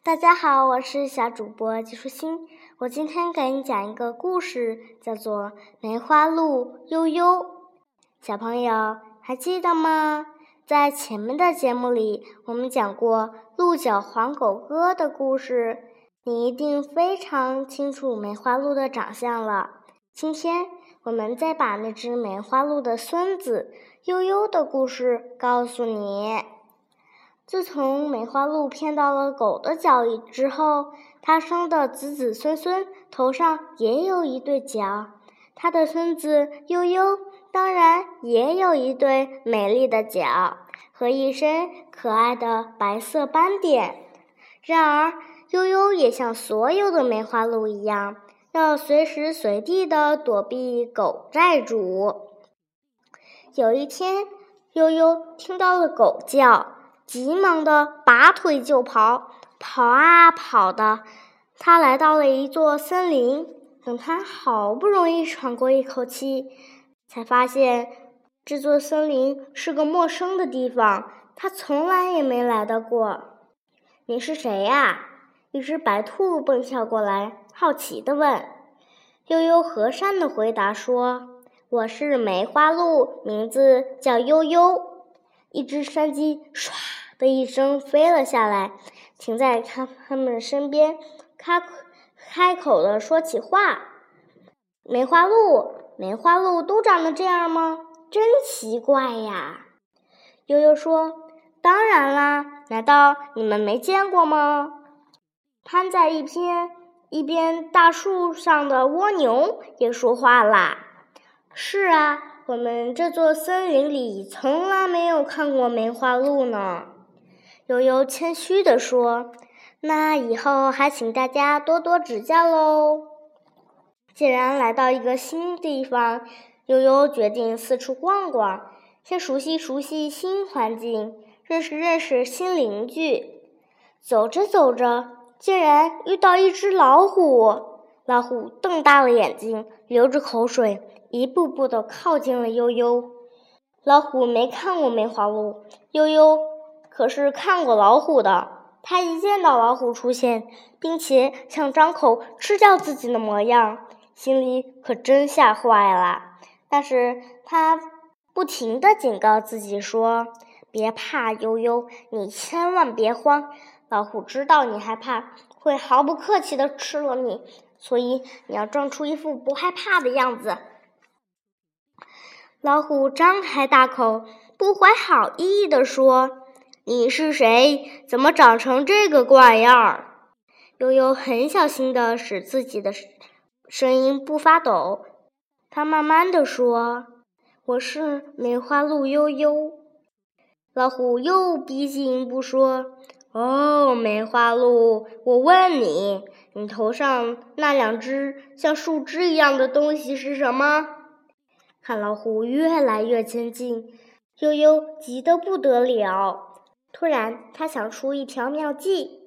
大家好，我是小主播季舒心。我今天给你讲一个故事，叫做《梅花鹿悠悠》。小朋友还记得吗？在前面的节目里，我们讲过鹿角黄狗哥的故事，你一定非常清楚梅花鹿的长相了。今天我们再把那只梅花鹿的孙子悠悠的故事告诉你。自从梅花鹿骗到了狗的脚里之后，它生的子子孙孙头上也有一对角，它的孙子悠悠当然也有一对美丽的角和一身可爱的白色斑点。然而，悠悠也像所有的梅花鹿一样，要随时随地的躲避狗债主。有一天，悠悠听到了狗叫。急忙的拔腿就跑，跑啊跑的，他来到了一座森林。等他好不容易喘过一口气，才发现这座森林是个陌生的地方，他从来也没来到过。你是谁呀？一只白兔蹦跳过来，好奇的问。悠悠和善的回答说：“我是梅花鹿，名字叫悠悠。”一只山鸡唰。的一声飞了下来，停在他他们身边，开开口的说起话：“梅花鹿，梅花鹿都长得这样吗？真奇怪呀！”悠悠说：“当然啦，难道你们没见过吗？”攀在一边一边大树上的蜗牛也说话啦：“是啊，我们这座森林里从来没有看过梅花鹿呢。”悠悠谦虚地说：“那以后还请大家多多指教喽。”既然来到一个新地方，悠悠决定四处逛逛，先熟悉熟悉新环境，认识认识新邻居。走着走着，竟然遇到一只老虎。老虎瞪大了眼睛，流着口水，一步步地靠近了悠悠。老虎没看过梅花鹿，悠悠。可是看过老虎的，他一见到老虎出现，并且想张口吃掉自己的模样，心里可真吓坏了。但是他不停地警告自己说：“别怕，悠悠，你千万别慌。老虎知道你害怕，会毫不客气地吃了你，所以你要装出一副不害怕的样子。”老虎张开大口，不怀好意地说。你是谁？怎么长成这个怪样儿？悠悠很小心的使自己的声音不发抖。他慢慢的说：“我是梅花鹿悠悠。”老虎又逼近不说：“哦，梅花鹿，我问你，你头上那两只像树枝一样的东西是什么？”看老虎越来越接近，悠悠急得不得了。突然，他想出一条妙计，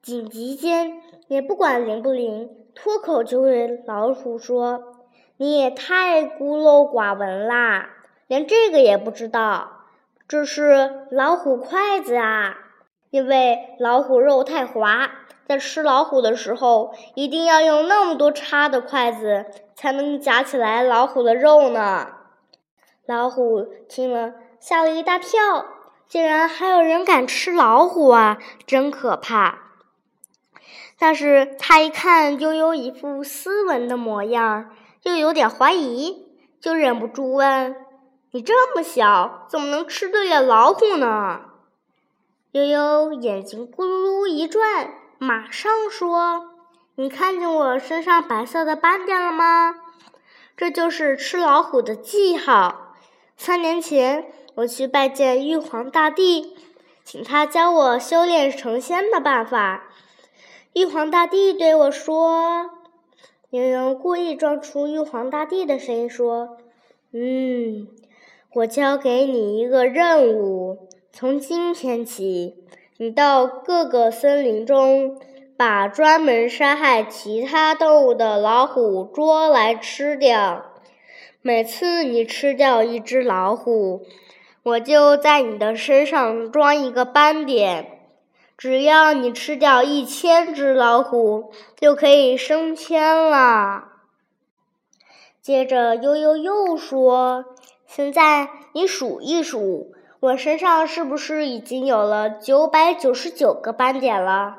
紧急间也不管灵不灵，脱口就对老虎说：“你也太孤陋寡闻啦，连这个也不知道。这是老虎筷子啊，因为老虎肉太滑，在吃老虎的时候，一定要用那么多叉的筷子才能夹起来老虎的肉呢。”老虎听了，吓了一大跳。竟然还有人敢吃老虎啊！真可怕。但是他一看悠悠一副斯文的模样，又有点怀疑，就忍不住问：“你这么小，怎么能吃得了老虎呢？”悠悠眼睛咕噜噜一转，马上说：“你看见我身上白色的斑点了吗？这就是吃老虎的记号。三年前。”我去拜见玉皇大帝，请他教我修炼成仙的办法。玉皇大帝对我说：“悠悠故意装出玉皇大帝的声音说：‘嗯，我交给你一个任务，从今天起，你到各个森林中，把专门杀害其他动物的老虎捉来吃掉。每次你吃掉一只老虎。’”我就在你的身上装一个斑点，只要你吃掉一千只老虎，就可以升迁了。”接着，悠悠又说：“现在你数一数，我身上是不是已经有了九百九十九个斑点了？”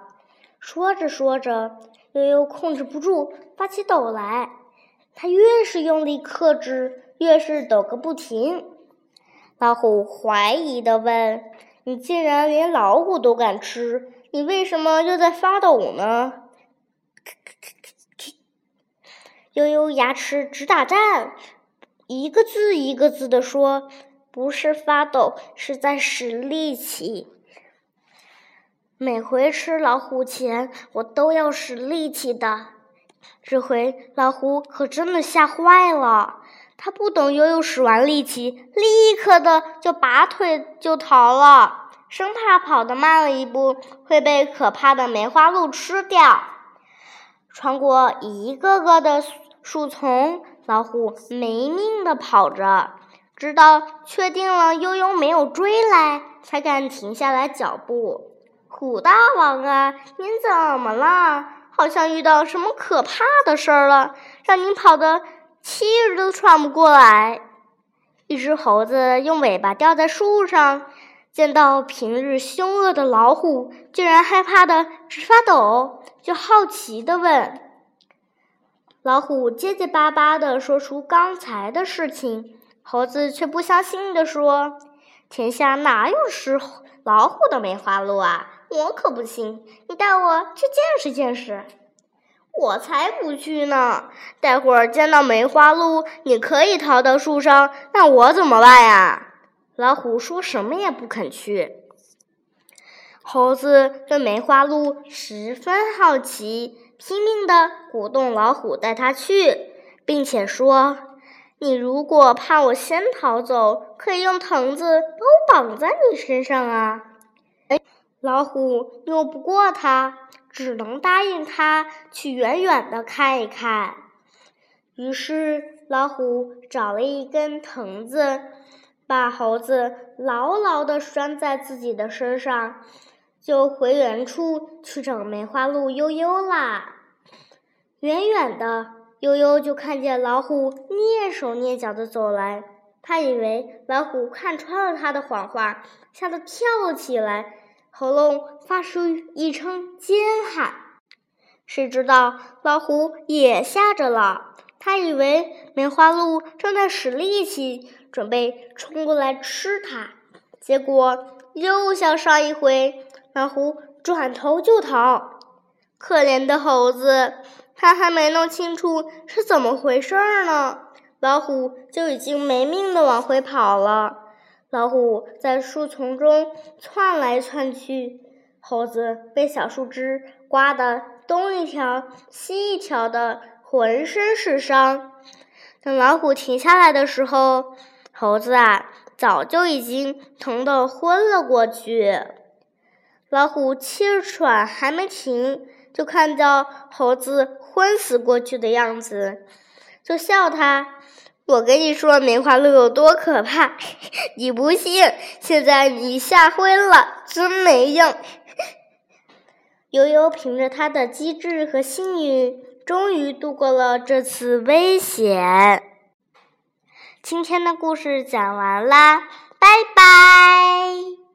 说着说着，悠悠控制不住发起抖来。他越是用力克制，越是抖个不停。老虎怀疑地问：“你竟然连老虎都敢吃，你为什么又在发抖呢？”悠悠牙齿直打颤，一个字一个字地说：“不是发抖，是在使力气。每回吃老虎前，我都要使力气的。这回老虎可真的吓坏了，他不等悠悠使完力气，立刻的就拔腿就逃了，生怕跑得慢了一步会被可怕的梅花鹿吃掉。穿过一个个的。”树丛，老虎没命的跑着，直到确定了悠悠没有追来，才敢停下来脚步。虎大王啊，您怎么了？好像遇到什么可怕的事儿了，让您跑得气都喘不过来。一只猴子用尾巴吊在树上，见到平日凶恶的老虎，居然害怕的直发抖，就好奇的问。老虎结结巴巴地说出刚才的事情，猴子却不相信地说：“天下哪有吃老虎的梅花鹿啊？我可不信！你带我去见识见识。”我才不去呢！待会儿见到梅花鹿，你可以逃到树上，那我怎么办呀？老虎说什么也不肯去。猴子对梅花鹿十分好奇。拼命地鼓动老虎带它去，并且说：“你如果怕我先逃走，可以用藤子把我绑在你身上啊。”哎老虎拗不过他，只能答应他去远远的看一看。于是，老虎找了一根藤子，把猴子牢牢的拴在自己的身上。就回原处去找梅花鹿悠悠啦。远远的，悠悠就看见老虎蹑手蹑脚的走来。他以为老虎看穿了他的谎话，吓得跳了起来，喉咙发出一声尖喊。谁知道老虎也吓着了，他以为梅花鹿正在使力气，准备冲过来吃它。结果又像上一回。老虎转头就逃，可怜的猴子，他还没弄清楚是怎么回事儿呢，老虎就已经没命的往回跑了。老虎在树丛中窜来窜去，猴子被小树枝刮得东一条西一条的，浑身是伤。等老虎停下来的时候，猴子啊，早就已经疼得昏了过去。老虎气喘还没停，就看到猴子昏死过去的样子，就笑他：“我跟你说梅花鹿有多可怕，你不信？现在你吓昏了，真没用。”悠悠凭着他的机智和幸运，终于度过了这次危险。今天的故事讲完啦，拜拜。